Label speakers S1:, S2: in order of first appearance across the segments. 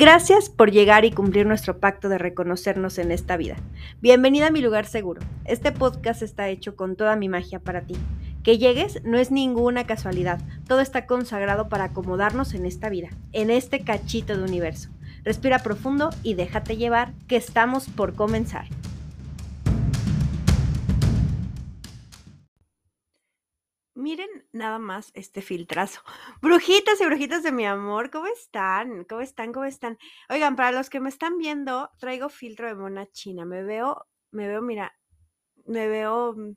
S1: Gracias por llegar y cumplir nuestro pacto de reconocernos en esta vida. Bienvenida a mi lugar seguro. Este podcast está hecho con toda mi magia para ti. Que llegues no es ninguna casualidad. Todo está consagrado para acomodarnos en esta vida, en este cachito de universo. Respira profundo y déjate llevar, que estamos por comenzar. Miren nada más este filtrazo. Brujitas y brujitas de mi amor, ¿cómo están? ¿Cómo están? ¿Cómo están? Oigan, para los que me están viendo, traigo filtro de mona china. Me veo, me veo, mira, me veo, mm,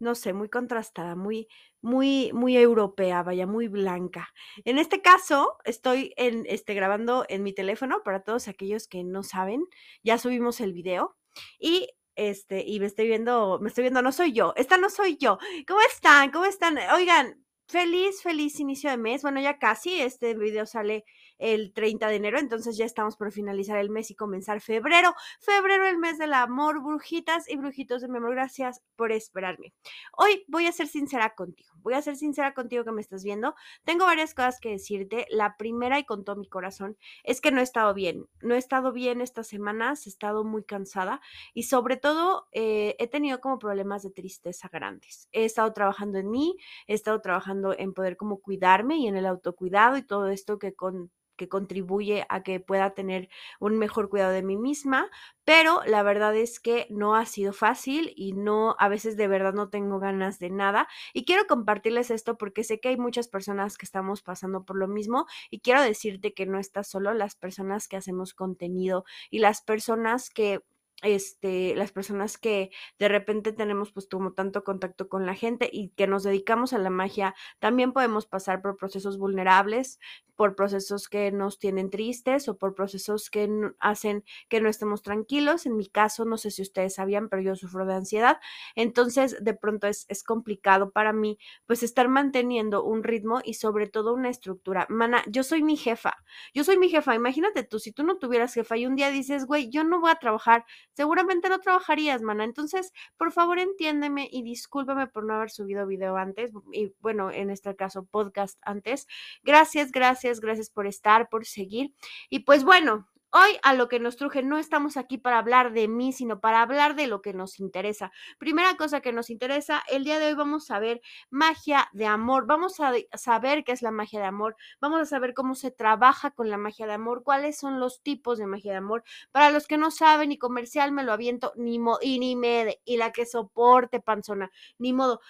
S1: no sé, muy contrastada, muy, muy, muy europea, vaya, muy blanca. En este caso, estoy en, este, grabando en mi teléfono para todos aquellos que no saben. Ya subimos el video. Y este, y me estoy viendo, me estoy viendo, no soy yo, esta no soy yo. ¿Cómo están? ¿Cómo están? Oigan, feliz, feliz inicio de mes. Bueno, ya casi, este video sale el 30 de enero, entonces ya estamos por finalizar el mes y comenzar febrero. Febrero, el mes del amor, brujitas y brujitos de mi amor, gracias por esperarme. Hoy voy a ser sincera contigo, voy a ser sincera contigo que me estás viendo. Tengo varias cosas que decirte. La primera y con todo mi corazón es que no he estado bien, no he estado bien estas semanas, he estado muy cansada y sobre todo eh, he tenido como problemas de tristeza grandes. He estado trabajando en mí, he estado trabajando en poder como cuidarme y en el autocuidado y todo esto que con que contribuye a que pueda tener un mejor cuidado de mí misma, pero la verdad es que no ha sido fácil y no, a veces de verdad no tengo ganas de nada. Y quiero compartirles esto porque sé que hay muchas personas que estamos pasando por lo mismo y quiero decirte que no estás solo, las personas que hacemos contenido y las personas que este, las personas que de repente tenemos pues como tanto contacto con la gente y que nos dedicamos a la magia, también podemos pasar por procesos vulnerables, por procesos que nos tienen tristes o por procesos que hacen que no estemos tranquilos. En mi caso, no sé si ustedes sabían, pero yo sufro de ansiedad. Entonces, de pronto es, es complicado para mí pues estar manteniendo un ritmo y sobre todo una estructura. Mana, yo soy mi jefa, yo soy mi jefa. Imagínate tú, si tú no tuvieras jefa y un día dices, güey, yo no voy a trabajar seguramente no trabajarías, mana. Entonces, por favor, entiéndeme y discúlpame por no haber subido video antes, y bueno, en este caso, podcast antes. Gracias, gracias, gracias por estar, por seguir. Y pues bueno, Hoy a lo que nos truje, no estamos aquí para hablar de mí, sino para hablar de lo que nos interesa. Primera cosa que nos interesa, el día de hoy vamos a ver magia de amor, vamos a saber qué es la magia de amor, vamos a saber cómo se trabaja con la magia de amor, cuáles son los tipos de magia de amor. Para los que no saben, y comercial me lo aviento, ni y ni me, y la que soporte panzona, ni modo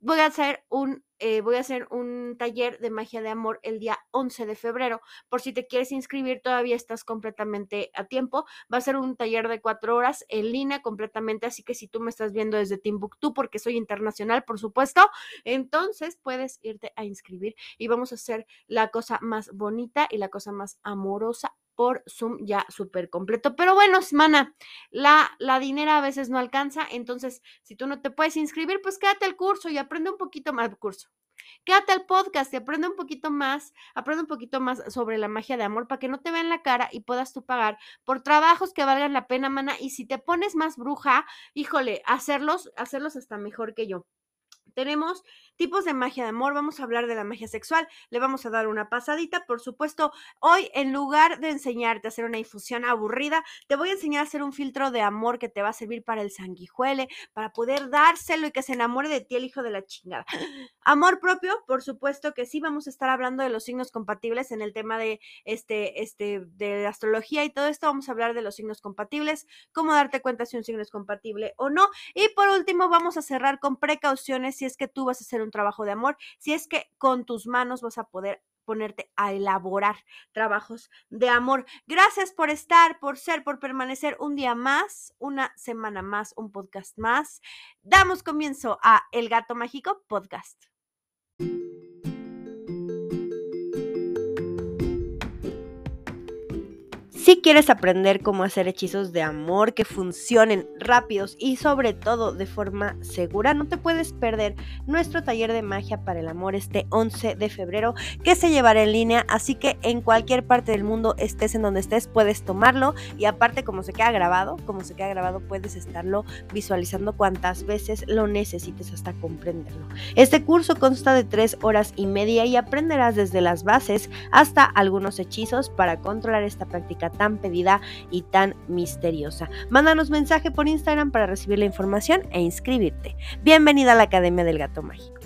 S1: voy a hacer un, eh, voy a hacer un taller de magia de amor el día 11 de febrero. Por si te quieres inscribir, todavía estás completamente a tiempo. Va a ser un taller de cuatro horas en línea completamente, así que si tú me estás viendo desde Timbuktu, porque soy internacional, por supuesto, entonces puedes irte a inscribir y vamos a hacer la cosa más bonita y la cosa más amorosa por Zoom ya súper completo. Pero bueno, semana, la, la dinera a veces no alcanza, entonces si tú no te puedes inscribir, pues quédate al curso y aprende un poquito más curso. Quédate al podcast y aprende un poquito más, aprende un poquito más sobre la magia de amor para que no te vean la cara y puedas tú pagar por trabajos que valgan la pena, mana. Y si te pones más bruja, híjole, hacerlos, hacerlos hasta mejor que yo. Tenemos tipos de magia de amor, vamos a hablar de la magia sexual, le vamos a dar una pasadita, por supuesto, hoy en lugar de enseñarte a hacer una infusión aburrida, te voy a enseñar a hacer un filtro de amor que te va a servir para el sanguijuele, para poder dárselo y que se enamore de ti el hijo de la chingada. Amor propio, por supuesto que sí, vamos a estar hablando de los signos compatibles en el tema de este, este, de astrología y todo esto, vamos a hablar de los signos compatibles, cómo darte cuenta si un signo es compatible o no, y por último vamos a cerrar con precauciones si es que tú vas a hacer un trabajo de amor, si es que con tus manos vas a poder ponerte a elaborar trabajos de amor. Gracias por estar, por ser, por permanecer un día más, una semana más, un podcast más. Damos comienzo a El Gato Mágico Podcast. Si quieres aprender cómo hacer hechizos de amor que funcionen rápidos y sobre todo de forma segura, no te puedes perder nuestro taller de magia para el amor este 11 de febrero que se llevará en línea, así que en cualquier parte del mundo estés en donde estés puedes tomarlo y aparte como se queda grabado, como se queda grabado puedes estarlo visualizando cuantas veces lo necesites hasta comprenderlo. Este curso consta de tres horas y media y aprenderás desde las bases hasta algunos hechizos para controlar esta práctica tan pedida y tan misteriosa. Mándanos mensaje por Instagram para recibir la información e inscribirte. Bienvenida a la Academia del Gato Mágico.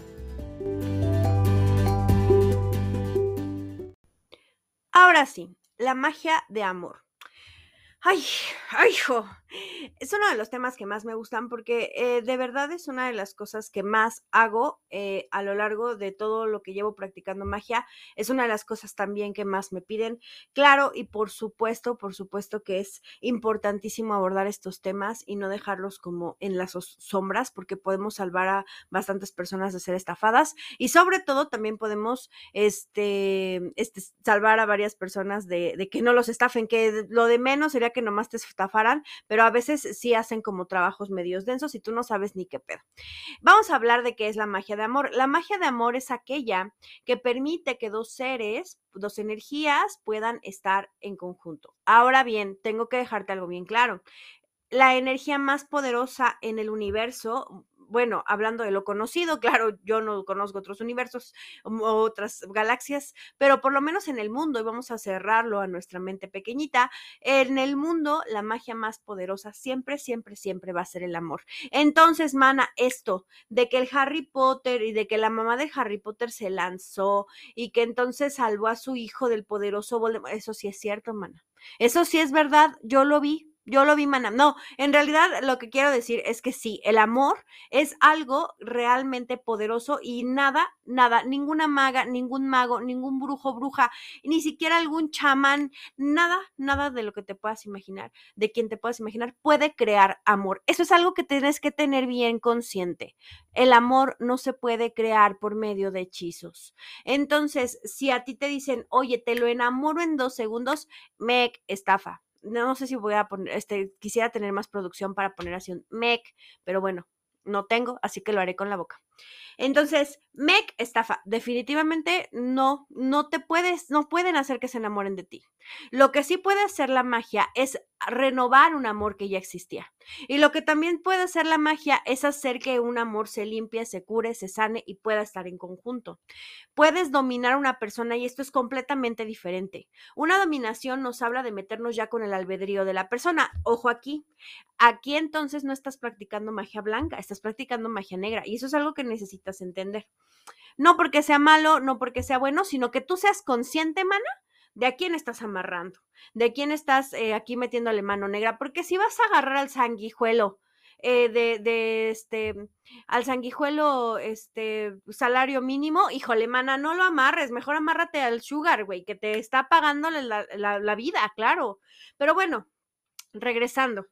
S1: Ahora sí, la magia de amor. Ay, ay, hijo. Es uno de los temas que más me gustan porque eh, de verdad es una de las cosas que más hago eh, a lo largo de todo lo que llevo practicando magia. Es una de las cosas también que más me piden. Claro, y por supuesto, por supuesto que es importantísimo abordar estos temas y no dejarlos como en las sombras porque podemos salvar a bastantes personas de ser estafadas y sobre todo también podemos este, este, salvar a varias personas de, de que no los estafen, que lo de menos sería que nomás te estafaran, pero a veces sí hacen como trabajos medios densos y tú no sabes ni qué pedo. Vamos a hablar de qué es la magia de amor. La magia de amor es aquella que permite que dos seres, dos energías puedan estar en conjunto. Ahora bien, tengo que dejarte algo bien claro. La energía más poderosa en el universo bueno, hablando de lo conocido, claro, yo no conozco otros universos, otras galaxias, pero por lo menos en el mundo, y vamos a cerrarlo a nuestra mente pequeñita, en el mundo la magia más poderosa siempre, siempre, siempre va a ser el amor. Entonces, mana, esto de que el Harry Potter y de que la mamá del Harry Potter se lanzó y que entonces salvó a su hijo del poderoso Voldemort, eso sí es cierto, mana. Eso sí es verdad, yo lo vi, yo lo vi mana. No, en realidad lo que quiero decir es que sí, el amor es algo realmente poderoso y nada, nada, ninguna maga, ningún mago, ningún brujo, bruja, ni siquiera algún chamán, nada, nada de lo que te puedas imaginar, de quien te puedas imaginar, puede crear amor. Eso es algo que tienes que tener bien consciente. El amor no se puede crear por medio de hechizos. Entonces, si a ti te dicen, oye, te lo enamoro en dos segundos, me estafa no sé si voy a poner, este, quisiera tener más producción para poner así un mec, pero bueno, no tengo, así que lo haré con la boca. Entonces, Meg estafa, definitivamente no, no te puedes, no pueden hacer que se enamoren de ti. Lo que sí puede hacer la magia es renovar un amor que ya existía. Y lo que también puede hacer la magia es hacer que un amor se limpie, se cure, se sane y pueda estar en conjunto. Puedes dominar a una persona y esto es completamente diferente. Una dominación nos habla de meternos ya con el albedrío de la persona. Ojo aquí. Aquí entonces no estás practicando magia blanca, estás practicando magia negra y eso es algo que necesitas entender. No porque sea malo, no porque sea bueno, sino que tú seas consciente, mana, de a quién estás amarrando, de quién estás eh, aquí metiéndole mano negra, porque si vas a agarrar al sanguijuelo, eh, de, este, al sanguijuelo, este, salario mínimo, híjole, mana, no lo amarres, mejor amárrate al sugar, güey, que te está pagando la vida, claro. Pero bueno, regresando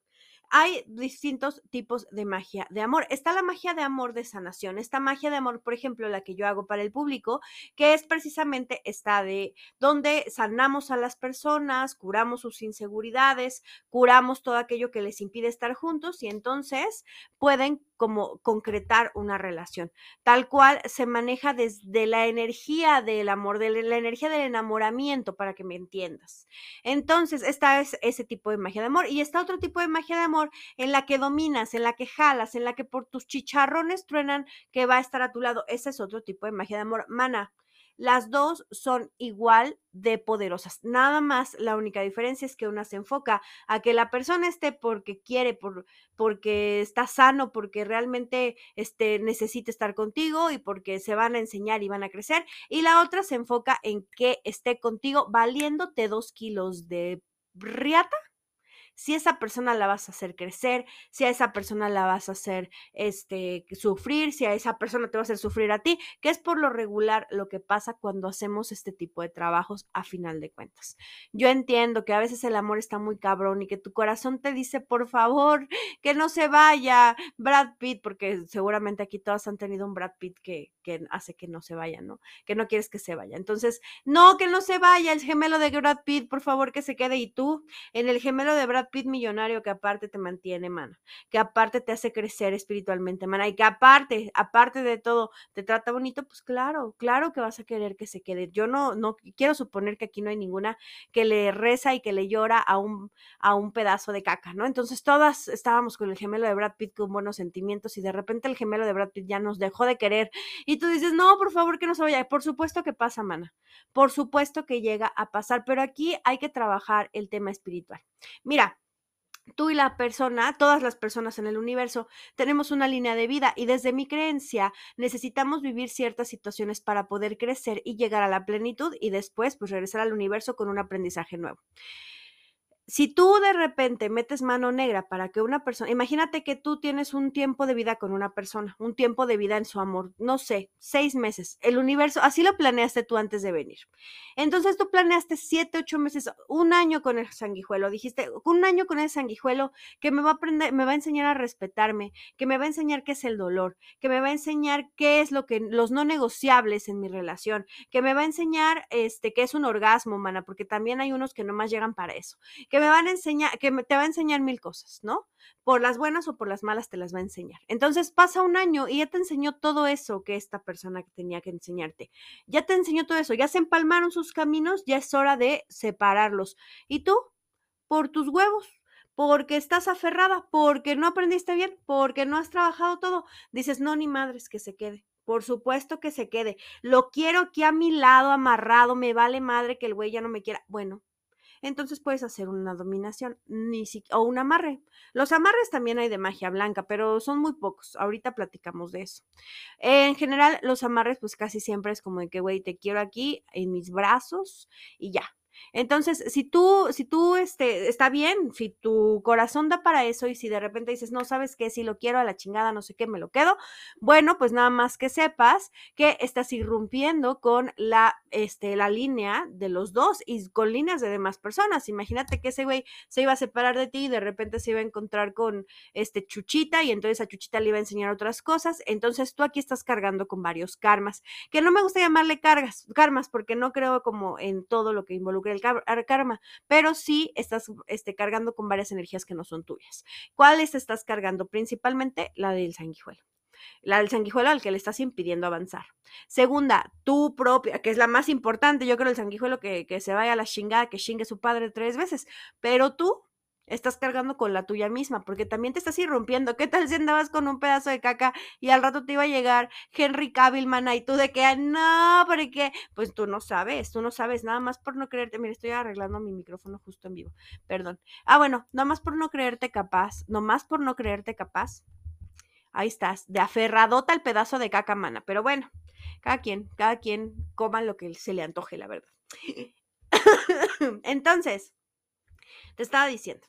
S1: hay distintos tipos de magia de amor. Está la magia de amor de sanación. Esta magia de amor, por ejemplo, la que yo hago para el público, que es precisamente esta de donde sanamos a las personas, curamos sus inseguridades, curamos todo aquello que les impide estar juntos y entonces pueden como concretar una relación. Tal cual se maneja desde la energía del amor, de la energía del enamoramiento, para que me entiendas. Entonces, esta es ese tipo de magia de amor y está otro tipo de magia de amor en la que dominas, en la que jalas, en la que por tus chicharrones truenan que va a estar a tu lado. Ese es otro tipo de magia de amor. Mana, las dos son igual de poderosas. Nada más la única diferencia es que una se enfoca a que la persona esté porque quiere, por, porque está sano, porque realmente este, necesita estar contigo y porque se van a enseñar y van a crecer. Y la otra se enfoca en que esté contigo valiéndote dos kilos de riata si esa persona la vas a hacer crecer, si a esa persona la vas a hacer este, sufrir, si a esa persona te va a hacer sufrir a ti, que es por lo regular lo que pasa cuando hacemos este tipo de trabajos a final de cuentas. Yo entiendo que a veces el amor está muy cabrón y que tu corazón te dice, por favor, que no se vaya Brad Pitt, porque seguramente aquí todas han tenido un Brad Pitt que, que hace que no se vaya, ¿no? Que no quieres que se vaya. Entonces, no, que no se vaya el gemelo de Brad Pitt, por favor, que se quede. Y tú, en el gemelo de Brad Pitt millonario, que aparte te mantiene, mana, que aparte te hace crecer espiritualmente, mana, y que aparte, aparte de todo, te trata bonito, pues claro, claro que vas a querer que se quede. Yo no, no quiero suponer que aquí no hay ninguna que le reza y que le llora a un, a un pedazo de caca, ¿no? Entonces todas estábamos con el gemelo de Brad Pitt con buenos sentimientos y de repente el gemelo de Brad Pitt ya nos dejó de querer y tú dices, no, por favor que no se vaya. Por supuesto que pasa, mana. Por supuesto que llega a pasar, pero aquí hay que trabajar el tema espiritual. Mira, tú y la persona, todas las personas en el universo, tenemos una línea de vida y desde mi creencia necesitamos vivir ciertas situaciones para poder crecer y llegar a la plenitud y después pues regresar al universo con un aprendizaje nuevo si tú de repente metes mano negra para que una persona, imagínate que tú tienes un tiempo de vida con una persona, un tiempo de vida en su amor, no sé, seis meses, el universo, así lo planeaste tú antes de venir. Entonces tú planeaste siete, ocho meses, un año con el sanguijuelo, dijiste, un año con el sanguijuelo que me va a aprender, me va a enseñar a respetarme, que me va a enseñar qué es el dolor, que me va a enseñar qué es lo que, los no negociables en mi relación, que me va a enseñar, este, qué es un orgasmo, mana, porque también hay unos que nomás llegan para eso, que me van a enseñar, que te va a enseñar mil cosas, ¿no? Por las buenas o por las malas te las va a enseñar. Entonces pasa un año y ya te enseñó todo eso que esta persona tenía que enseñarte. Ya te enseñó todo eso, ya se empalmaron sus caminos, ya es hora de separarlos. ¿Y tú? Por tus huevos, porque estás aferrada, porque no aprendiste bien, porque no has trabajado todo. Dices, no, ni madres, que se quede. Por supuesto que se quede. Lo quiero aquí a mi lado, amarrado, me vale madre que el güey ya no me quiera. Bueno, entonces puedes hacer una dominación ni o un amarre. Los amarres también hay de magia blanca, pero son muy pocos. Ahorita platicamos de eso. En general, los amarres, pues casi siempre es como de que, güey, te quiero aquí en mis brazos y ya. Entonces, si tú, si tú, este, está bien, si tu corazón da para eso y si de repente dices, no, sabes qué, si lo quiero a la chingada, no sé qué, me lo quedo, bueno, pues nada más que sepas que estás irrumpiendo con la, este, la línea de los dos y con líneas de demás personas. Imagínate que ese güey se iba a separar de ti y de repente se iba a encontrar con, este, Chuchita y entonces a Chuchita le iba a enseñar otras cosas. Entonces tú aquí estás cargando con varios karmas, que no me gusta llamarle cargas, karmas, porque no creo como en todo lo que involucra el karma, pero sí estás este, cargando con varias energías que no son tuyas. ¿Cuáles estás cargando? Principalmente la del sanguijuelo la del sanguijuelo al que le estás impidiendo avanzar. Segunda, tu propia, que es la más importante, yo creo el sanguijuelo que, que se vaya a la chingada, que chingue su padre tres veces, pero tú estás cargando con la tuya misma, porque también te estás irrumpiendo. ¿Qué tal si andabas con un pedazo de caca y al rato te iba a llegar Henry Cavill, mana, y tú de que, no, porque, pues tú no sabes, tú no sabes, nada más por no creerte. Mira, estoy arreglando mi micrófono justo en vivo, perdón. Ah, bueno, nada más por no creerte capaz, más por no creerte capaz. Ahí estás, de aferradota al pedazo de caca, mana. Pero bueno, cada quien, cada quien coma lo que se le antoje, la verdad. Entonces, te estaba diciendo,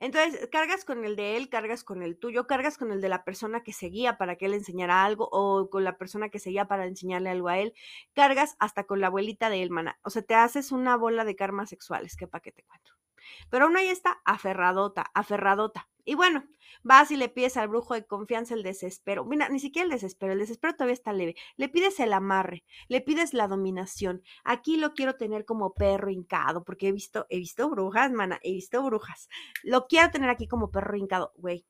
S1: entonces, cargas con el de él, cargas con el tuyo, cargas con el de la persona que seguía para que él enseñara algo o con la persona que seguía para enseñarle algo a él, cargas hasta con la abuelita de él, mana. O sea, te haces una bola de karmas sexuales, que pa' qué te cuento. Pero aún ahí está aferradota, aferradota. Y bueno, vas y le pides al brujo de confianza el desespero. Mira, ni siquiera el desespero, el desespero todavía está leve. Le pides el amarre, le pides la dominación. Aquí lo quiero tener como perro hincado, porque he visto, he visto brujas, mana, he visto brujas. Lo quiero tener aquí como perro hincado, güey.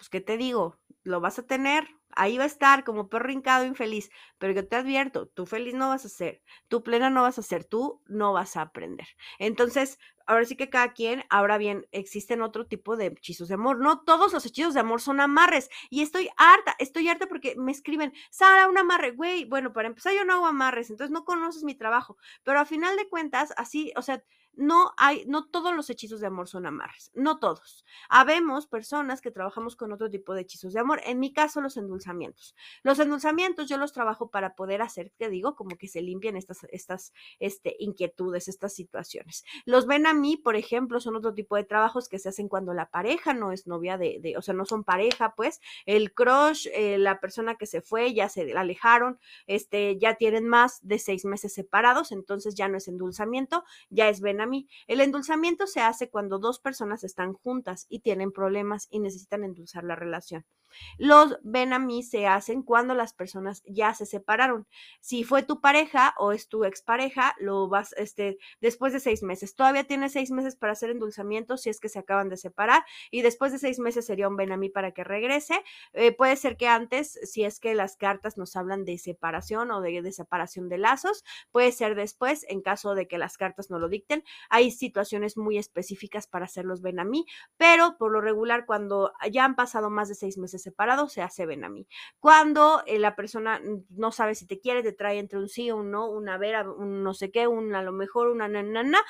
S1: Pues, ¿qué te digo? Lo vas a tener, ahí va a estar como perro hincado infeliz, pero yo te advierto, tú feliz no vas a ser, tú plena no vas a ser, tú no vas a aprender. Entonces, ahora sí que cada quien, ahora bien, existen otro tipo de hechizos de amor. No todos los hechizos de amor son amarres. Y estoy harta, estoy harta porque me escriben, Sara, un amarre, güey. Bueno, para empezar, yo no hago amarres, entonces no conoces mi trabajo. Pero a final de cuentas, así, o sea, no hay, no todos los hechizos de amor son amarres, no todos. Habemos personas que trabajamos con otro tipo de hechizos de amor. En mi caso, los endulzamientos. Los endulzamientos yo los trabajo para poder hacer, te digo, como que se limpien estas, estas este, inquietudes, estas situaciones. Los ven a mí, por ejemplo, son otro tipo de trabajos que se hacen cuando la pareja no es novia de, o sea, no son pareja, pues, el crush, eh, la persona que se fue, ya se alejaron, este, ya tienen más de seis meses separados, entonces ya no es endulzamiento, ya es ven a mí. El endulzamiento se hace cuando dos personas están juntas y tienen problemas y necesitan endulzar la relación. Los ven a mí se hacen cuando las personas ya se separaron. Si fue tu pareja o es tu expareja, lo vas, este, después de seis meses. Todavía tienes seis meses para hacer endulzamiento si es que se acaban de separar y después de seis meses sería un ven a mí para que regrese. Eh, puede ser que antes, si es que las cartas nos hablan de separación o de, separación de lazos, puede ser después en caso de que las cartas no lo dicten. Hay situaciones muy específicas para hacerlos ven a pero por lo regular cuando ya han pasado más de seis meses separados, se hace mí. Cuando eh, la persona no sabe si te quiere, te trae entre un sí o un no, una vera, un no sé qué, un a lo mejor, una na, na, na,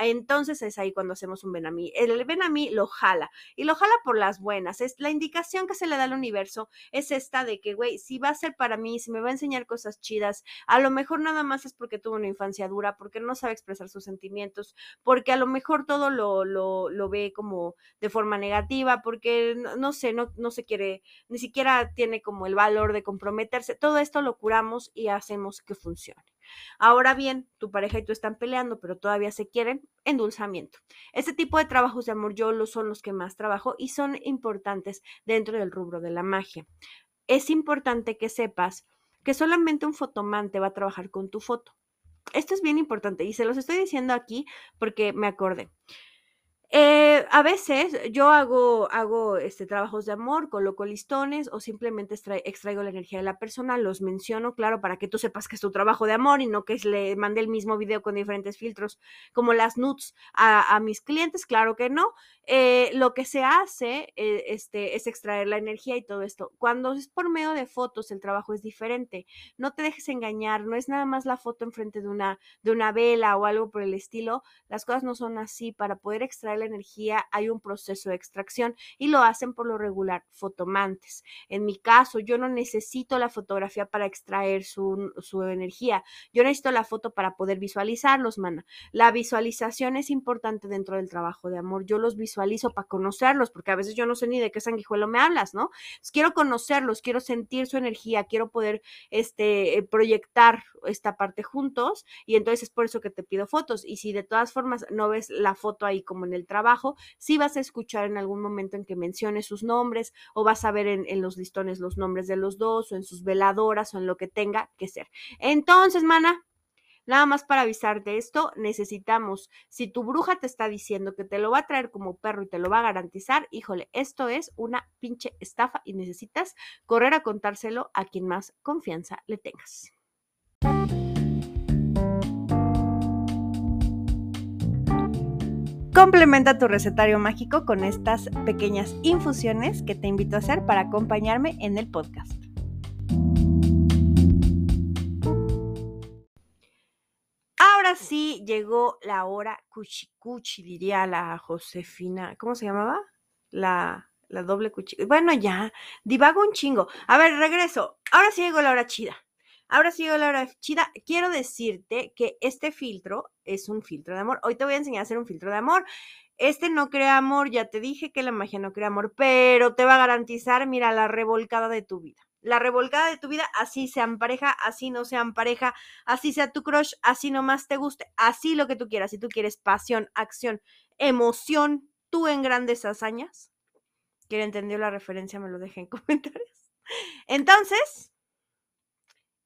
S1: entonces es ahí cuando hacemos un mí. El mí lo jala y lo jala por las buenas. Es la indicación que se le da al universo es esta de que, güey, si va a ser para mí, si me va a enseñar cosas chidas, a lo mejor nada más es porque tuvo una infancia dura, porque no sabe expresar sus sentimientos, porque a lo mejor todo lo, lo, lo ve como de forma negativa, porque no, no sé, no, no se quiere, ni siquiera tiene como el valor de comprometerse. Todo esto lo curamos y hacemos que funcione. Ahora bien, tu pareja y tú están peleando, pero todavía se quieren, endulzamiento. Este tipo de trabajos de amor yo los son los que más trabajo y son importantes dentro del rubro de la magia. Es importante que sepas que solamente un fotomante va a trabajar con tu foto. Esto es bien importante y se los estoy diciendo aquí porque me acordé. Eh, a veces yo hago, hago este, trabajos de amor, coloco listones o simplemente extraigo la energía de la persona, los menciono, claro, para que tú sepas que es tu trabajo de amor y no que le mande el mismo video con diferentes filtros como las nudes a, a mis clientes, claro que no. Eh, lo que se hace eh, este, es extraer la energía y todo esto. Cuando es por medio de fotos, el trabajo es diferente. No te dejes engañar, no es nada más la foto enfrente de una, de una vela o algo por el estilo. Las cosas no son así. Para poder extraer la energía hay un proceso de extracción y lo hacen por lo regular fotomantes. En mi caso, yo no necesito la fotografía para extraer su, su energía. Yo necesito la foto para poder visualizarlos, mana. La visualización es importante dentro del trabajo de amor. Yo los visualizo para conocerlos, porque a veces yo no sé ni de qué sanguijuelo me hablas, ¿no? quiero conocerlos, quiero sentir su energía, quiero poder este, eh, proyectar esta parte juntos y entonces es por eso que te pido fotos. Y si de todas formas no ves la foto ahí como en el trabajo, sí vas a escuchar en algún momento en que mencione sus nombres o vas a ver en, en los listones los nombres de los dos o en sus veladoras o en lo que tenga que ser. Entonces, mana, Nada más para avisarte esto, necesitamos, si tu bruja te está diciendo que te lo va a traer como perro y te lo va a garantizar, híjole, esto es una pinche estafa y necesitas correr a contárselo a quien más confianza le tengas. Complementa tu recetario mágico con estas pequeñas infusiones que te invito a hacer para acompañarme en el podcast. sí llegó la hora cuchi diría la Josefina. ¿Cómo se llamaba? La, la doble cuchi. Bueno, ya, divago un chingo. A ver, regreso. Ahora sí llegó la hora chida. Ahora sí la hora chida. Quiero decirte que este filtro es un filtro de amor. Hoy te voy a enseñar a hacer un filtro de amor. Este no crea amor, ya te dije que la magia no crea amor, pero te va a garantizar, mira, la revolcada de tu vida la revolcada de tu vida, así sean pareja, así no sean pareja, así sea tu crush, así nomás te guste, así lo que tú quieras. Si tú quieres pasión, acción, emoción, tú en grandes hazañas. Quien entendió la referencia me lo deje en comentarios. Entonces,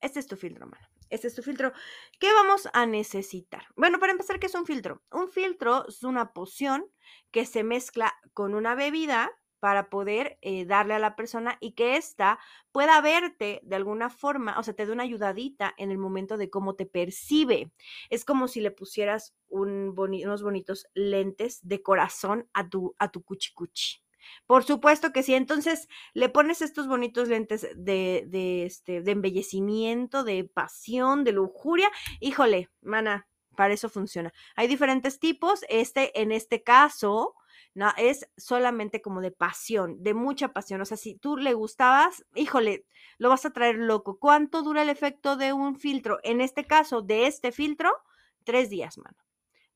S1: este es tu filtro, mano. Este es tu filtro. ¿Qué vamos a necesitar? Bueno, para empezar, ¿qué es un filtro? Un filtro es una poción que se mezcla con una bebida para poder eh, darle a la persona y que ésta pueda verte de alguna forma, o sea, te dé una ayudadita en el momento de cómo te percibe. Es como si le pusieras un unos bonitos lentes de corazón a tu, a tu cuchi cuchi. Por supuesto que sí. Entonces le pones estos bonitos lentes de, este, de embellecimiento, de pasión, de lujuria. Híjole, mana, para eso funciona. Hay diferentes tipos. Este, en este caso, no, es solamente como de pasión, de mucha pasión. O sea, si tú le gustabas, híjole, lo vas a traer loco. ¿Cuánto dura el efecto de un filtro? En este caso, de este filtro, tres días, mano.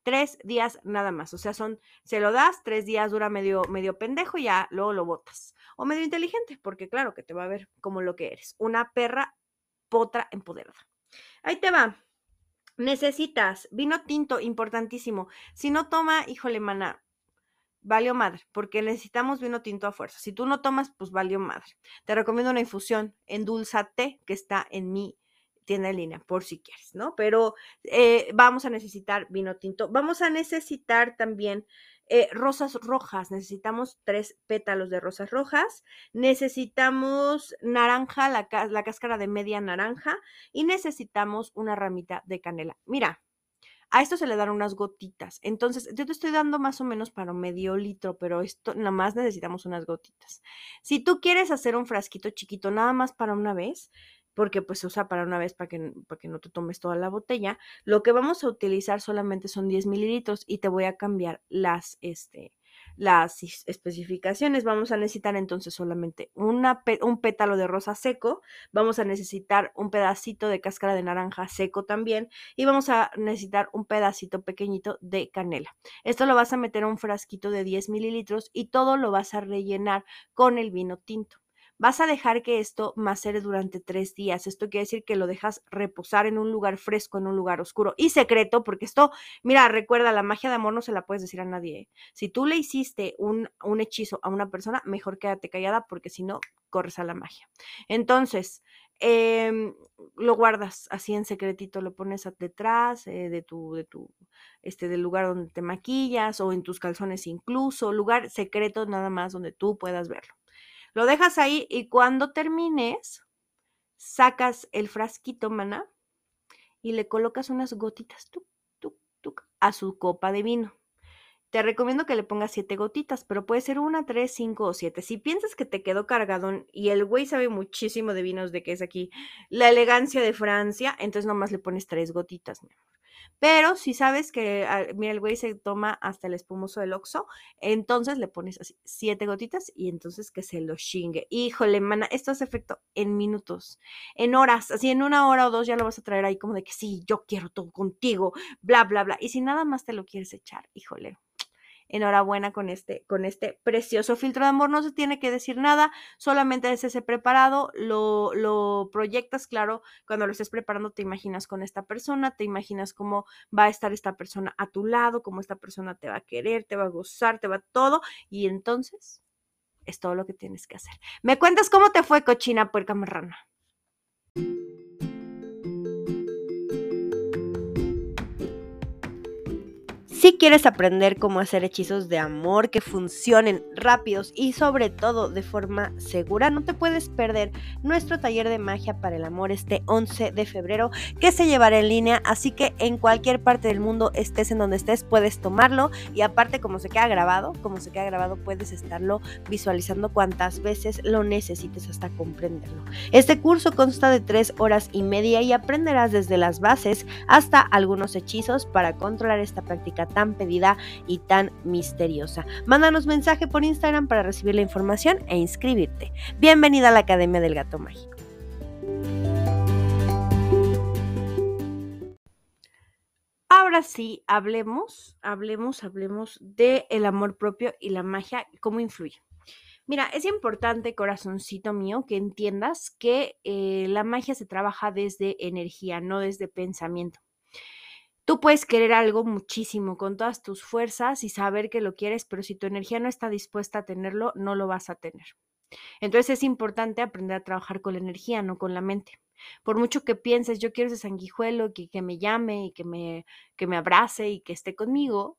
S1: Tres días nada más. O sea, son, se lo das, tres días dura medio, medio pendejo y ya luego lo botas. O medio inteligente, porque claro que te va a ver como lo que eres. Una perra potra empoderada. Ahí te va. Necesitas vino tinto, importantísimo. Si no toma, híjole, mana, valió madre, porque necesitamos vino tinto a fuerza. Si tú no tomas, pues valió madre. Te recomiendo una infusión endulzate que está en mi tienda en línea, por si quieres, ¿no? Pero eh, vamos a necesitar vino tinto. Vamos a necesitar también eh, rosas rojas. Necesitamos tres pétalos de rosas rojas. Necesitamos naranja, la, la cáscara de media naranja. Y necesitamos una ramita de canela. Mira, a esto se le dan unas gotitas. Entonces, yo te estoy dando más o menos para medio litro, pero esto nada más necesitamos unas gotitas. Si tú quieres hacer un frasquito chiquito nada más para una vez, porque pues se usa para una vez para que, para que no te tomes toda la botella, lo que vamos a utilizar solamente son 10 mililitros y te voy a cambiar las, este, las especificaciones. Vamos a necesitar entonces solamente un pétalo de rosa seco, vamos a necesitar un pedacito de cáscara de naranja seco también y vamos a necesitar un pedacito pequeñito de canela. Esto lo vas a meter a un frasquito de 10 mililitros y todo lo vas a rellenar con el vino tinto. Vas a dejar que esto macere durante tres días. Esto quiere decir que lo dejas reposar en un lugar fresco, en un lugar oscuro y secreto, porque esto, mira, recuerda, la magia de amor no se la puedes decir a nadie. ¿eh? Si tú le hiciste un, un hechizo a una persona, mejor quédate callada, porque si no, corres a la magia. Entonces, em, lo guardas así en secretito, lo pones detrás eh, de tu, de tu, este, del lugar donde te maquillas o en tus calzones incluso, lugar secreto nada más donde tú puedas verlo. Lo dejas ahí y cuando termines, sacas el frasquito, mana, y le colocas unas gotitas a su copa de vino. Te recomiendo que le pongas siete gotitas, pero puede ser una, tres, cinco o siete. Si piensas que te quedó cargadón y el güey sabe muchísimo de vinos de que es aquí la elegancia de Francia, entonces nomás le pones tres gotitas, mi amor. Pero si sabes que, ah, mira, el güey se toma hasta el espumoso del oxo, entonces le pones así siete gotitas y entonces que se lo chingue. Híjole, mana, esto hace efecto en minutos, en horas, así en una hora o dos ya lo vas a traer ahí como de que sí, yo quiero todo contigo, bla, bla, bla. Y si nada más te lo quieres echar, híjole, enhorabuena con este, con este precioso filtro de amor. No se tiene que decir nada, solamente es ese preparado, lo, lo proyectas, claro, cuando lo estés preparando te imaginas con esta persona, te imaginas cómo va a estar esta persona a tu lado, cómo esta persona te va a querer, te va a gozar, te va todo, y entonces es todo lo que tienes que hacer. ¿Me cuentas cómo te fue, cochina puerca marrana? Si quieres aprender cómo hacer hechizos de amor que funcionen rápidos y sobre todo de forma segura, no te puedes perder nuestro taller de magia para el amor este 11 de febrero que se llevará en línea, así que en cualquier parte del mundo estés en donde estés puedes tomarlo y aparte como se queda grabado, como se queda grabado puedes estarlo visualizando cuantas veces lo necesites hasta comprenderlo. Este curso consta de tres horas y media y aprenderás desde las bases hasta algunos hechizos para controlar esta práctica tan pedida y tan misteriosa. Mándanos mensaje por Instagram para recibir la información e inscribirte. Bienvenida a la Academia del Gato Mágico. Ahora sí, hablemos, hablemos, hablemos de el amor propio y la magia, cómo influye. Mira, es importante, corazoncito mío, que entiendas que eh, la magia se trabaja desde energía, no desde pensamiento. Tú puedes querer algo muchísimo con todas tus fuerzas y saber que lo quieres, pero si tu energía no está dispuesta a tenerlo, no lo vas a tener. Entonces es importante aprender a trabajar con la energía, no con la mente. Por mucho que pienses, yo quiero ese sanguijuelo, que, que me llame y que me, que me abrace y que esté conmigo,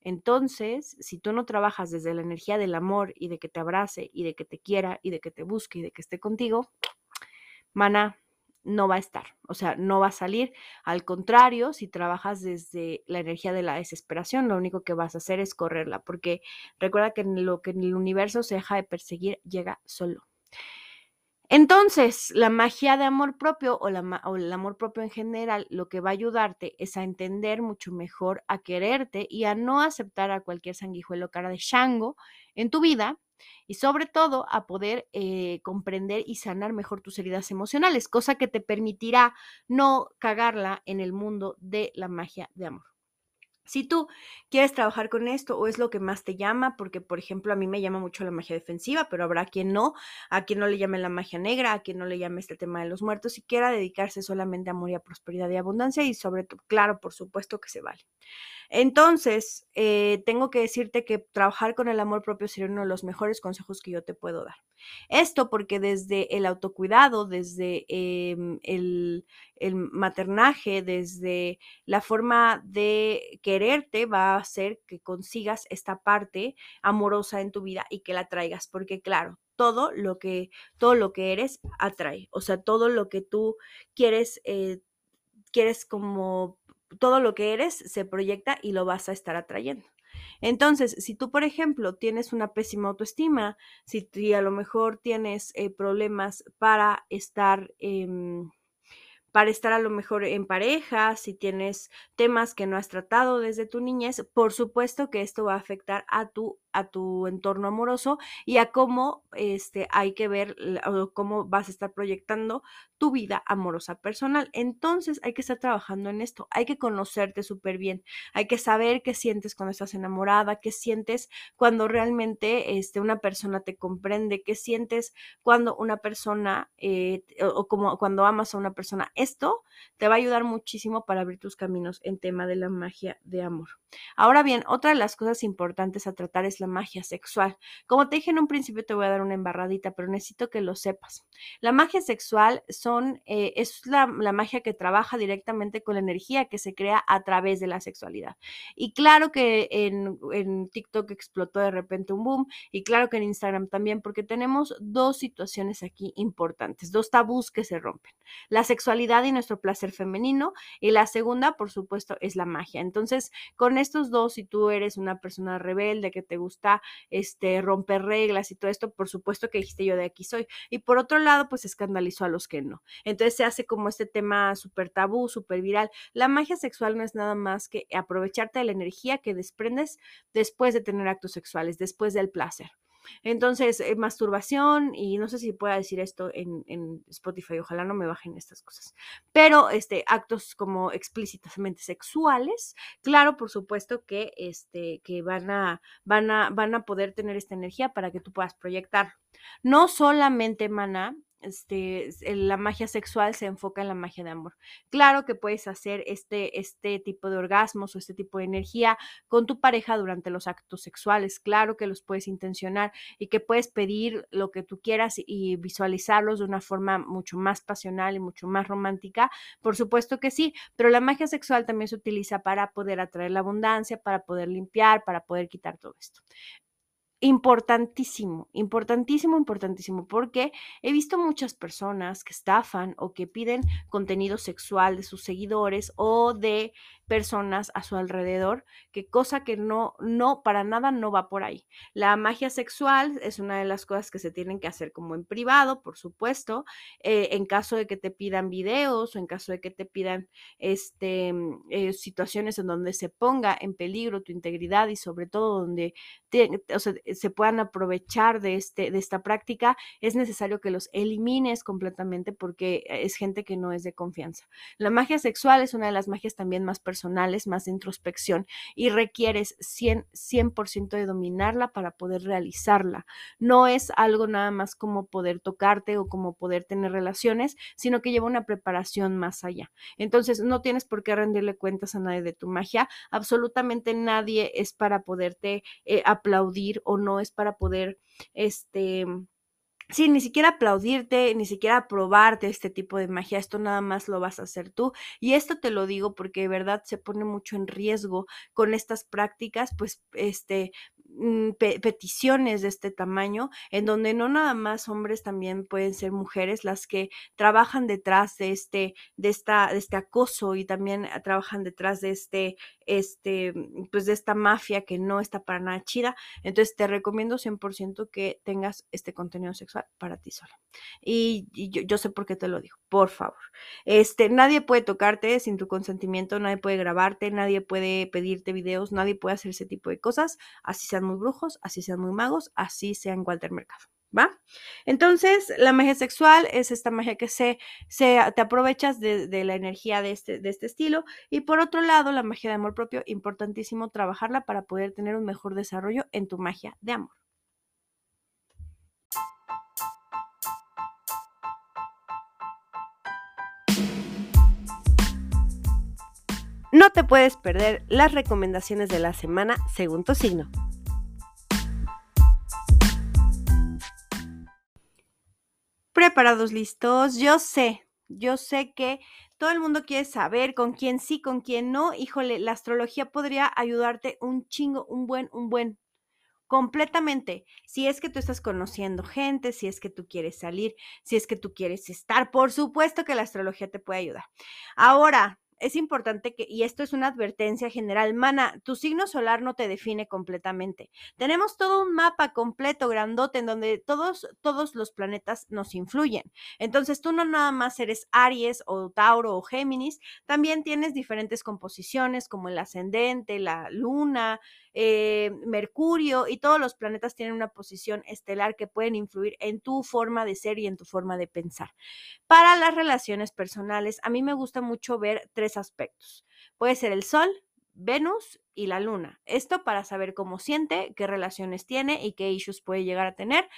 S1: entonces, si tú no trabajas desde la energía del amor y de que te abrace y de que te quiera y de que te busque y de que esté contigo, mana, no va a estar, o sea, no va a salir. Al contrario, si trabajas desde la energía de la desesperación, lo único que vas a hacer es correrla, porque recuerda que lo que en el universo se deja de perseguir llega solo. Entonces, la magia de amor propio o, o, el amor propio en general, lo que va a ayudarte es a entender mucho mejor, a quererte y a no aceptar a cualquier sanguijuelo cara de Shango en tu vida, y sobre todo a poder eh, comprender y sanar mejor tus heridas emocionales, cosa que te permitirá no cagarla en el mundo de la magia de amor. Si tú quieres trabajar con esto o es lo que más te llama, porque por ejemplo a mí me llama mucho la magia defensiva, pero habrá quien no, a quien no le llame la magia negra, a quien no le llame este tema de los muertos y quiera dedicarse solamente a amor y a prosperidad y abundancia y sobre todo, claro, por supuesto que se vale. Entonces, eh, tengo que decirte que trabajar con el amor propio sería uno de los mejores consejos que yo te puedo dar. Esto porque desde el autocuidado, desde em, el, el maternaje, desde la forma de quererte, va a hacer que consigas esta parte amorosa en tu vida y que la traigas, porque claro, todo lo que, todo lo que eres atrae, o sea, todo lo que tú quieres, eh, quieres como, todo lo que eres se proyecta y lo vas a estar atrayendo. Entonces, si tú, por ejemplo, tienes una pésima autoestima, si, a lo mejor tienes eh, problemas para estar... Em, para estar a lo mejor en pareja, si tienes temas que no has tratado desde tu niñez, por supuesto que esto va a afectar a tu a tu entorno amoroso y a cómo este, hay que ver o cómo vas a estar proyectando tu vida amorosa personal. Entonces hay que estar trabajando en esto, hay que conocerte súper bien, hay que saber qué sientes cuando estás enamorada, qué sientes cuando realmente este, una persona te comprende, qué sientes cuando una persona eh, o, como cuando amas a una persona. Esto te va a ayudar muchísimo para abrir tus caminos en tema de la magia de amor. Ahora bien, otra de las cosas importantes a tratar es la magia sexual. Como te dije en un principio, te voy a dar una embarradita, pero necesito que lo sepas. La magia sexual son, eh, es la, magia que trabaja directamente con la energía que se crea a través de la sexualidad. Y claro que en, en TikTok explotó de repente un boom y claro que en Instagram también, porque tenemos dos situaciones aquí importantes, dos tabús que se rompen. La sexualidad y nuestro placer femenino y la segunda, por supuesto, es la magia. Entonces, con estos dos, si tú eres una persona rebelde que te gusta gusta este, romper reglas y todo esto, por supuesto que dijiste yo de aquí soy. Y por otro lado, pues escandalizó a los que no. Entonces se hace como este tema súper tabú, súper viral. La magia sexual no es nada más que aprovecharte de la energía que desprendes después de tener actos sexuales, después del placer. Entonces, eh, masturbación, y no sé si pueda decir esto en, Spotify, ojalá no me bajen estas cosas, pero este, actos como explícitamente sexuales, claro, por supuesto que, este, que van, a, van, a, van a poder tener esta energía para que tú puedas proyectar. No solamente, mana, este, la magia sexual se enfoca en la magia de amor. Claro que puedes hacer este, este tipo de orgasmos o este tipo de energía con tu pareja durante los actos sexuales. Claro que los puedes intencionar y que puedes pedir lo que tú quieras y visualizarlos de una forma mucho más pasional y mucho más romántica. Por supuesto que sí, pero la magia sexual también se utiliza para poder atraer la abundancia, para poder limpiar, para poder quitar todo esto importantísimo, importantísimo, importantísimo, porque he visto muchas personas que estafan o que piden contenido sexual de sus seguidores o de personas a su alrededor, que cosa que no, no, para nada no va por ahí. La magia sexual es una de las cosas que se tienen que hacer como en privado, por supuesto, eh, en caso de que te pidan videos o en caso de que te pidan este, mm, eh, situaciones en donde se ponga en peligro tu integridad y sobre todo donde se puedan aprovechar de, este, de esta práctica, es necesario que los elimines completamente porque es gente que no es de confianza. La magia sexual es una de las magias también más personales personales, más introspección y requieres 100%, 100 de dominarla para poder realizarla. No es algo nada más como poder tocarte o como poder tener relaciones, sino que lleva una preparación más allá. Entonces, no tienes por qué rendirle cuentas a nadie de tu magia. Absolutamente nadie es para poderte eh, aplaudir o no es para poder, este, Sí, ni siquiera aplaudirte, ni siquiera aprobarte este tipo de magia, esto nada más lo vas a hacer tú. Y esto te lo digo porque de verdad se pone mucho en riesgo con estas prácticas, pues este, Mm, peticiones de este tamaño, en donde no nada más hombres también pueden ser mujeres las que trabajan detrás de este, de esta, de este acoso y también ah, trabajan detrás de este, este, mm, pues de esta mafia que no está para nada chida. Entonces te recomiendo 100% que tengas este contenido sexual para ti sola. Y, yo, yo, sé por qué te lo digo, por favor. Este, nadie puede tocarte sin tu consentimiento, nadie puede grabarte, nadie puede pedirte videos, nadie puede hacer ese tipo de cosas, así sean muy brujos, así sean muy magos, así sean Walter Mercado. ¿Va? Entonces, la magia sexual es esta magia que se, se te aprovechas de, la energía de este, de este estilo. Y por otro lado, la magia de amor propio, importantísimo trabajarla para poder tener un mejor desarrollo en tu magia de amor. No te puedes perder las recomendaciones de la semana según tu signo. Preparados, listos. Yo sé, yo sé que todo el mundo quiere saber con quién sí, con quién no. Híjole, la astrología podría ayudarte un chingo, un buen, un buen. Completamente. Si es que tú estás conociendo gente, si es que tú quieres salir, si es que tú quieres estar, por supuesto que la astrología te puede ayudar. Ahora, es importante que, y esto es una advertencia general, mana, tu signo solar no te define completamente. Tenemos todo un mapa completo, grandote, en donde todos, todos los planetas nos influyen. Entonces tú no nada más eres Aries o Tauro o Géminis, también tienes diferentes composiciones como el ascendente, la luna, eh, Mercurio y todos los planetas tienen una posición estelar que pueden influir en tu forma de ser y en tu forma de pensar. Para las relaciones personales, a mí me gusta mucho ver tres aspectos. Puede ser el Sol, Venus y la Luna. Esto para saber cómo siente, qué relaciones tiene y qué issues puede llegar a tener.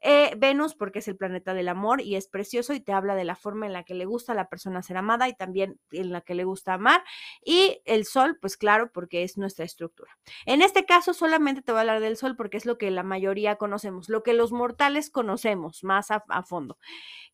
S1: Eh, Venus porque es el planeta del amor y es precioso y te habla de la forma en la que le gusta a la persona ser amada y también en la que le gusta amar. Y el Sol, pues claro, porque es nuestra estructura. En este caso solamente te voy a hablar del Sol porque es lo que la mayoría conocemos, lo que los mortales conocemos más a, fondo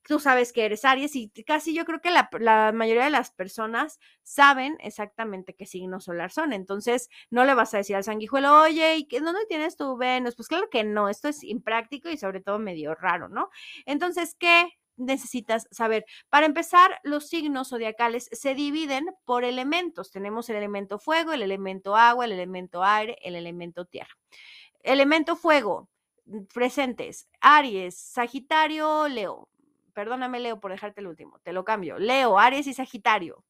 S1: tú sabes que eres Aries y casi yo creo que la, la, mayoría de las personas saben exactamente qué signo solar son. Entonces, no le vas a decir al sanguijuelo, oye, ¿y dónde tienes tu Venus? Pues claro que no, esto es impráctico y sobre todo medio raro, ¿no? Entonces, ¿qué? necesitas saber. Para empezar, los signos zodiacales se dividen por elementos. Tenemos el elemento fuego, el elemento agua, el elemento aire, el elemento tierra. Elemento fuego, presentes, Aries, Sagitario, Leo. Perdóname, Leo, por dejarte el último. Te lo cambio. Leo, Aries y Sagitario.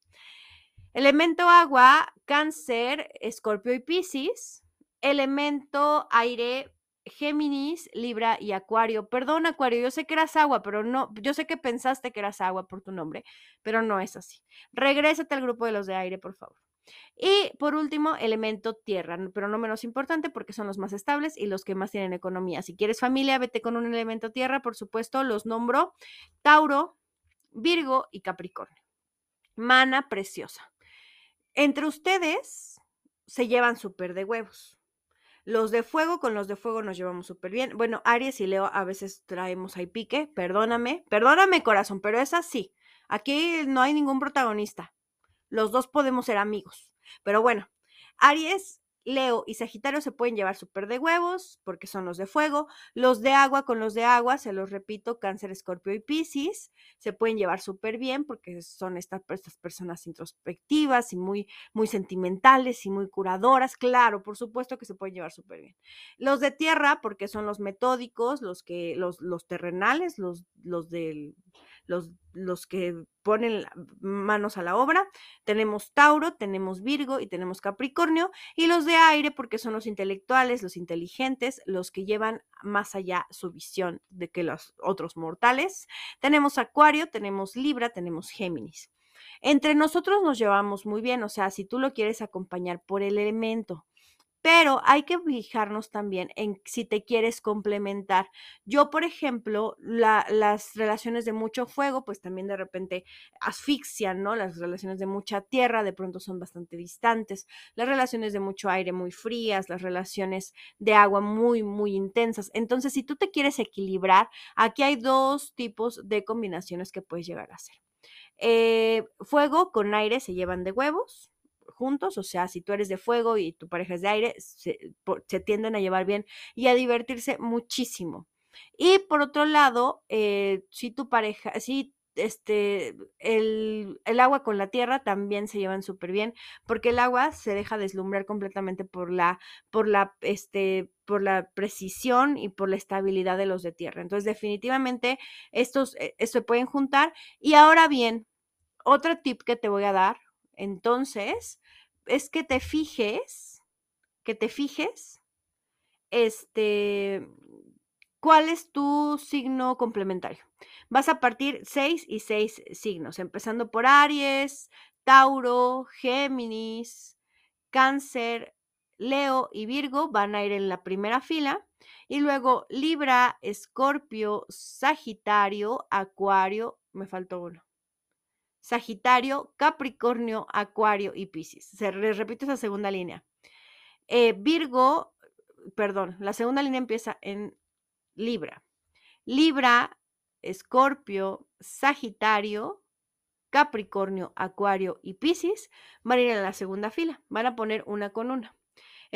S1: Elemento agua, Cáncer, Escorpio y Piscis. Elemento aire, Géminis, Libra y Acuario. Perdón, Acuario, yo sé que eras agua, pero no, yo sé que pensaste que eras agua por tu nombre, pero no es así. Regrésate al grupo de los de aire, por favor. Y por último, elemento tierra, pero no menos importante porque son los más estables y los que más tienen economía. Si quieres familia, vete con un elemento tierra, por supuesto, los nombro Tauro, Virgo y Capricornio. Mana preciosa. Entre ustedes se llevan súper de huevos. Los de fuego con los de fuego nos llevamos súper bien. Bueno, Aries y Leo a veces traemos ahí pique, perdóname, perdóname corazón, pero es así. Aquí no hay ningún protagonista los dos podemos ser amigos. Pero bueno, Aries, Leo y Sagitario se pueden llevar súper de huevos porque son los de fuego. Los de agua con los de agua, se los repito, Cáncer, Escorpio y Piscis, se pueden llevar súper bien porque son estas, personas introspectivas y muy, muy sentimentales y muy curadoras. Claro, por supuesto que se pueden llevar súper bien. Los de tierra porque son los metódicos, los que, los, los terrenales, los, los del los, los que ponen manos a la obra. Tenemos Tauro, tenemos Virgo y tenemos Capricornio. Y los de aire, porque son los intelectuales, los inteligentes, los que llevan más allá su visión de que los otros mortales. Tenemos Acuario, tenemos Libra, tenemos Géminis. Entre nosotros nos llevamos muy bien, o sea, si tú lo quieres acompañar por el elemento, pero hay que fijarnos también en si te quieres complementar. Yo, por ejemplo, las relaciones de mucho fuego, pues también de repente asfixian, ¿no? Las relaciones de mucha tierra de pronto son bastante distantes, las relaciones de mucho aire muy frías, las relaciones de agua muy, muy intensas. Entonces, si tú te quieres equilibrar, aquí hay dos tipos de combinaciones que puedes llegar a hacer. Eh, fuego con aire se llevan de huevos, juntos, o sea, si tú eres de fuego y tu pareja es de aire, se, tienden a llevar bien y a divertirse muchísimo. Y por otro lado, eh, si tu pareja, si este, el, el, agua con la tierra también se llevan súper bien, porque el agua se deja deslumbrar completamente por la, por la, este, por la precisión y por la estabilidad de los de tierra. Entonces, definitivamente, estos eh, se pueden juntar. Y ahora bien, otro tip que te voy a dar, entonces, es que te fijes, que te fijes, este, cuál es tu signo complementario. Vas a partir seis y seis signos, empezando por Aries, Tauro, Géminis, Cáncer, Leo y Virgo van a ir en la primera fila. Y luego Libra, Escorpio, Sagitario, Acuario, me faltó uno. Sagitario, Capricornio, Acuario y Piscis. Se les repito esa segunda línea. Eh, Virgo, perdón, la segunda línea empieza en Libra. Libra, Escorpio, Sagitario, Capricornio, Acuario y Piscis van a ir en la segunda fila. Van a poner una con una.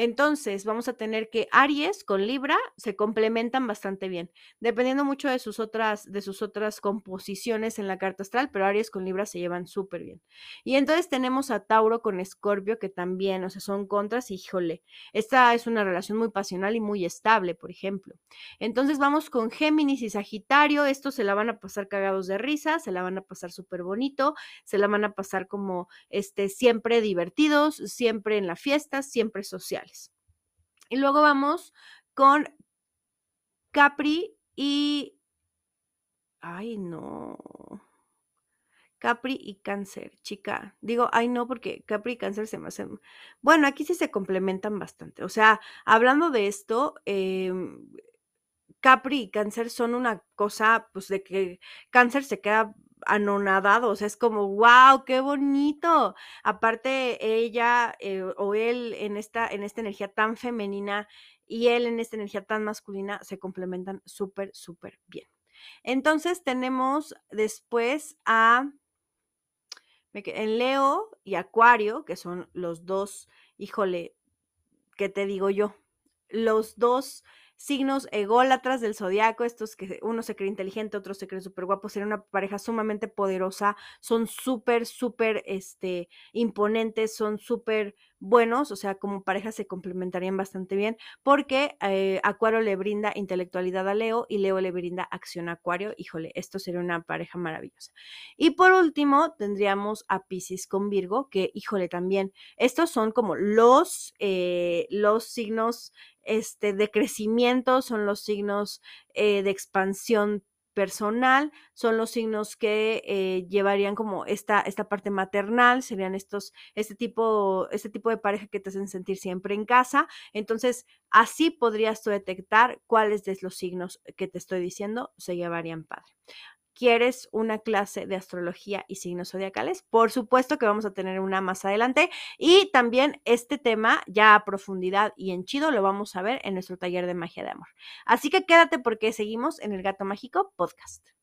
S1: Entonces, vamos a tener que Aries con Libra se complementan bastante bien, dependiendo mucho de sus otras, de sus otras composiciones en la carta astral, pero Aries con Libra se llevan súper bien. Y entonces tenemos a Tauro con Escorpio, que también, o sea, son contras, híjole, esta es una relación muy pasional y muy estable, por ejemplo. Entonces vamos con Géminis y Sagitario, estos se la van a pasar cagados de risa, se la van a pasar súper bonito, se la van a pasar como, este, siempre divertidos, siempre en la fiesta, siempre social. Y luego vamos con Capri y... Ay, no. Capri y Cáncer, chica. Digo, ay, no, porque Capri y Cáncer se me hacen... Bueno, aquí sí se complementan bastante. O sea, hablando de esto, em, Capri y Cáncer son una cosa, pues de que Cáncer se queda anonadado, o sea, es como, wow, qué bonito. Aparte, ella eh, o él en esta, en esta energía tan femenina y él en esta energía tan masculina se complementan súper, súper bien. Entonces tenemos después a en Leo y Acuario, que son los dos, híjole, ¿qué te digo yo? Los dos signos ególatras del zodiaco, estos que uno se cree inteligente, otro se cree súper guapo, sería una pareja sumamente poderosa, son súper, súper este, imponentes, son súper buenos, o sea, como pareja se complementarían bastante bien, porque eh, Acuario le brinda intelectualidad a Leo y Leo le brinda acción a Acuario. Híjole, esto sería una pareja maravillosa. Y por último, tendríamos a Pisces con Virgo, que, híjole, también, estos son como los, eh, los signos este, de crecimiento, son los signos eh, de expansión personal, son los signos que eh, llevarían como esta, esta parte maternal, serían estos, este tipo, este tipo de pareja que te hacen sentir siempre en casa. Entonces, así podrías tú detectar cuáles de los signos que te estoy diciendo se llevarían padre quieres una clase de astrología y signos zodiacales, por supuesto que vamos a tener una más adelante. Y también este tema, ya a profundidad y en chido, lo vamos a ver en nuestro taller de magia de amor. Así que quédate porque seguimos en el Gato Mágico Podcast.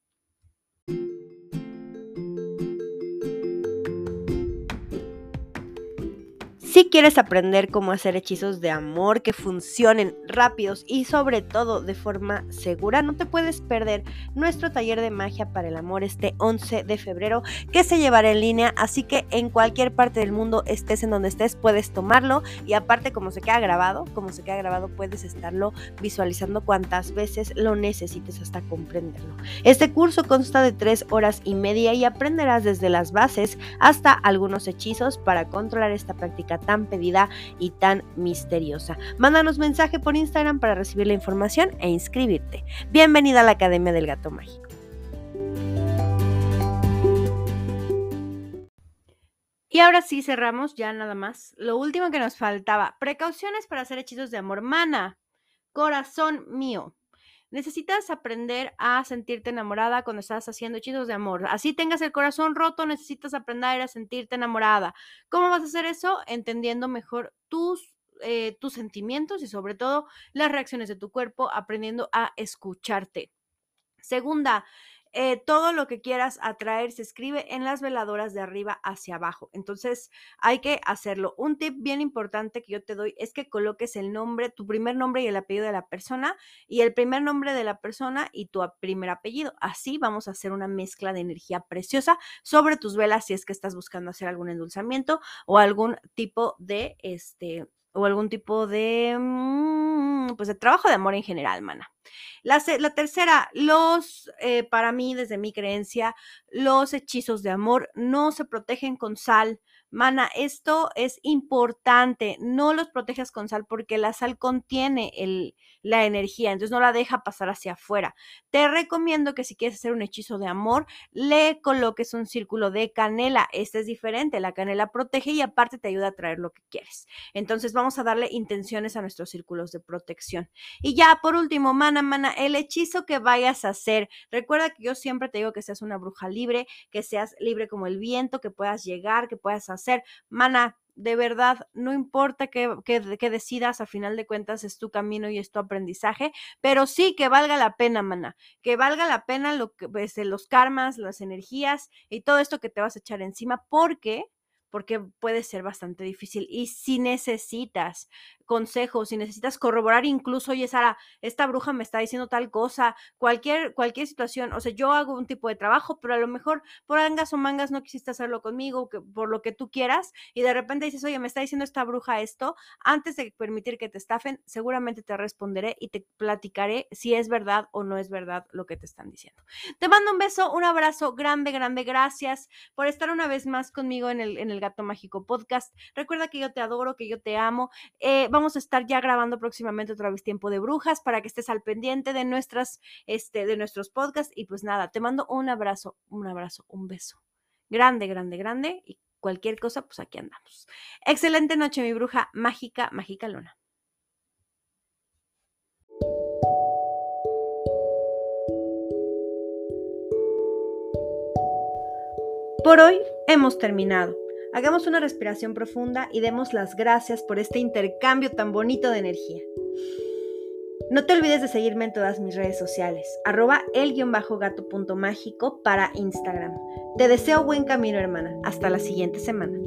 S1: Si quieres aprender cómo hacer hechizos de amor que funcionen rápidos y sobre todo de forma segura, no te puedes perder nuestro taller de magia para el amor este 11 de febrero que se llevará en línea, así que en cualquier parte del mundo estés en donde estés puedes tomarlo y aparte como se queda grabado, como se queda grabado puedes estarlo visualizando cuantas veces lo necesites hasta comprenderlo. Este curso consta de tres horas y media y aprenderás desde las bases hasta algunos hechizos para controlar esta práctica tan pedida y tan misteriosa. Mándanos mensaje por Instagram para recibir la información e inscribirte. Bienvenida a la Academia del Gato Mágico. Y ahora sí cerramos ya nada más. Lo último que nos faltaba, precauciones para hacer hechizos de amor. Mana, corazón mío necesitas aprender a sentirte enamorada cuando estás haciendo hechizos de amor. Así tengas el corazón roto, necesitas aprender a sentirte enamorada. ¿Cómo vas a hacer eso? Entendiendo mejor tus eh, tus sentimientos y sobre todo las reacciones de tu cuerpo, aprendiendo a escucharte. Segunda, eh, todo lo que quieras atraer se escribe en las veladoras de arriba hacia abajo. Entonces hay que hacerlo. Un tip bien importante que yo te doy es que coloques el nombre, tu primer nombre y el apellido de la persona y el primer nombre de la persona y tu primer apellido. Así vamos a hacer una mezcla de energía preciosa sobre tus velas si es que estás buscando hacer algún endulzamiento o algún tipo de este o algún tipo de, mm, pues de trabajo de amor en general, mana. La, tercera, los, eh, para mí, desde mi creencia, los hechizos de amor no se protegen con sal. Mana, esto es importante, no los protejas con sal porque la sal contiene el, la energía, entonces no la deja pasar hacia afuera. Te recomiendo que si quieres hacer un hechizo de amor, le coloques un círculo de canela. Este es diferente, la canela protege y aparte te ayuda a traer lo que quieres. Entonces vamos a darle intenciones a nuestros círculos de protección. Y ya por último, mana, mana, el hechizo que vayas a hacer. Recuerda que yo siempre te digo que seas una bruja libre, que seas libre como el viento, que puedas llegar, que puedas hacer. Mana, de verdad, no importa que, decidas, a final de cuentas es tu camino y es tu aprendizaje, pero sí que valga la pena, mana, que valga la pena lo que, pues, los karmas, las energías y todo esto que te vas a echar encima, porque porque puede ser bastante difícil. Y si necesitas consejos, si necesitas corroborar incluso, oye, Sara, esta bruja me está diciendo tal cosa, cualquier, cualquier situación, o sea, yo hago un tipo de trabajo, pero a lo mejor por angas o mangas no quisiste hacerlo conmigo, que, por lo que tú quieras, y de repente dices, oye, me está diciendo esta bruja esto, antes de permitir que te estafen, seguramente te responderé y te platicaré si es verdad o no es verdad lo que te están diciendo. Te mando un beso, un abrazo grande, grande, gracias por estar una vez más conmigo en el, en el Gato Mágico Podcast. Recuerda que yo te adoro, que yo te amo. Eh, vamos a estar ya grabando próximamente otra vez Tiempo de Brujas para que estés al pendiente de nuestras, este, de nuestros podcasts. Y pues nada, te mando un abrazo, un abrazo, un beso. Grande, grande, grande. Y cualquier cosa, pues aquí andamos. Excelente noche, mi bruja mágica, mágica luna. Por hoy hemos terminado. Hagamos una respiración profunda y demos las gracias por este intercambio tan bonito de energía. No te olvides de seguirme en todas mis redes sociales, arroba el-gato.mágico para Instagram. Te deseo buen camino, hermana. Hasta la siguiente semana.